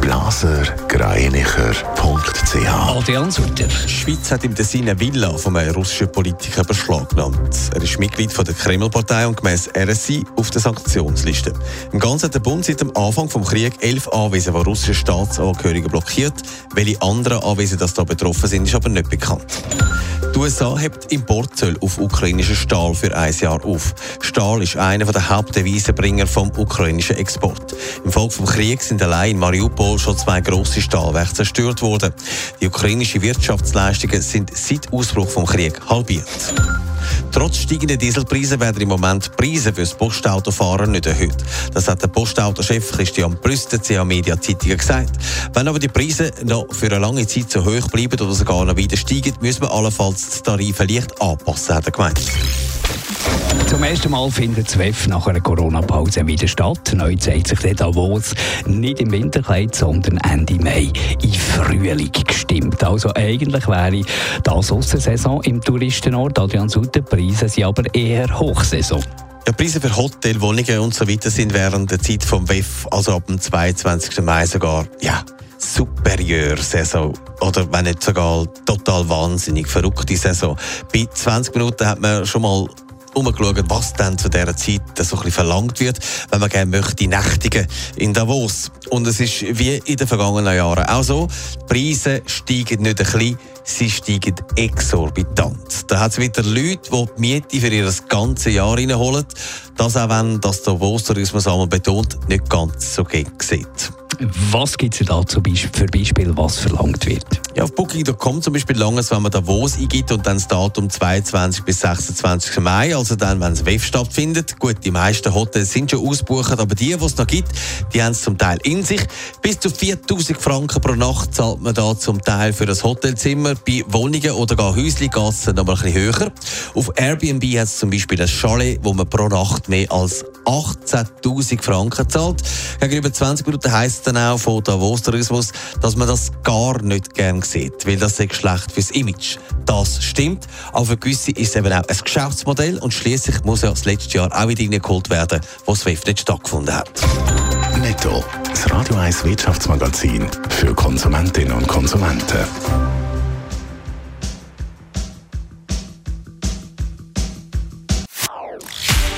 blasergreinicher.ch Adrian Sutter. Die Schweiz hat im Tessin eine Villa von einem russischen Politiker beschlagnahmt. Er ist Mitglied von der Kremlpartei und gemäß RSI auf der Sanktionsliste. Im Ganzen hat der Bund seit dem Anfang des Krieges elf Anwesen von russischen Staatsangehörigen blockiert. Welche anderen Anwesen das da betroffen sind, ist aber nicht bekannt. Die USA hebt Importzölle auf ukrainischen Stahl für ein Jahr auf. Stahl ist einer der Hauptdevisenbringer vom ukrainischen Export. Im Folge des Krieges sind allein in Mariupol schon zwei grosse Stahlwerke zerstört worden. Die ukrainischen Wirtschaftsleistungen sind seit Ausbruch des Krieges halbiert. Trotz steigender Dieselpreise werden im Moment Preise für das Postautofahren nicht erhöht. Das hat der Postautochef Christian Brüst der CA Media Zeitung gesagt. Wenn aber die Preise noch für eine lange Zeit so hoch bleiben oder sogar noch wieder steigen, müssen wir allenfalls die Tarife leicht anpassen, hat er gemeint. Zum ersten Mal findet das WEF nach einer Corona-Pause wieder statt. Neu zeigt sich der Davos nicht im Winterkleid, sondern Ende Mai in Frühling gestimmt. Also eigentlich wäre das Aussensaison im Touristenort Adrian Sutter. Preise sind aber eher Hochsaison. Ja, Preise für Hotel, Wohnungen und so weiter sind während der Zeit vom WEF, also ab dem 22. Mai sogar, ja, superior Saison oder wenn nicht sogar total wahnsinnig verrückte Saison. Bei 20 Minuten hat man schon mal umgeschaut, was dann zu dieser Zeit so ein bisschen verlangt wird, wenn man gerne möchte nächtigen in Davos. Und es ist wie in den vergangenen Jahren auch so, die Preise steigen nicht ein bisschen, sie steigen exorbitant. Da hat es wieder Leute, die die Miete für ihr ganzes Jahr reinholen. Das auch wenn das Davos-Tourismus einmal betont, nicht ganz so sieht. Was gibt es da zum Beispiel für Beispiele, was verlangt wird? Ja, auf Booking.com zum Beispiel lange es, wenn man Davos eingibt und dann das Datum 22 bis 26. Mai, also dann, wenn das WEF stattfindet. Gut, die meisten Hotels sind schon ausgebucht, aber die, die es noch gibt, die haben es zum Teil in sich. Bis zu 4000 Franken pro Nacht zahlt man da zum Teil für das Hotelzimmer. Bei Wohnungen oder gar es noch mal ein bisschen höher. Auf Airbnb hat es zum Beispiel ein Chalet, wo man pro Nacht mehr als 18.000 Franken zahlt. Gegenüber 20 Minuten heisst es dann auch von Davos Tourismus, dass man das gar nicht gern sieht, weil das ist schlecht fürs Image. Das stimmt, aber für gewisse ist es eben auch ein Geschäftsmodell und schließlich muss ja das letzte Jahr auch wieder reingeholt werden, wo SWIFT nicht stattgefunden hat. Netto, das Radio 1 Wirtschaftsmagazin für Konsumentinnen und Konsumenten.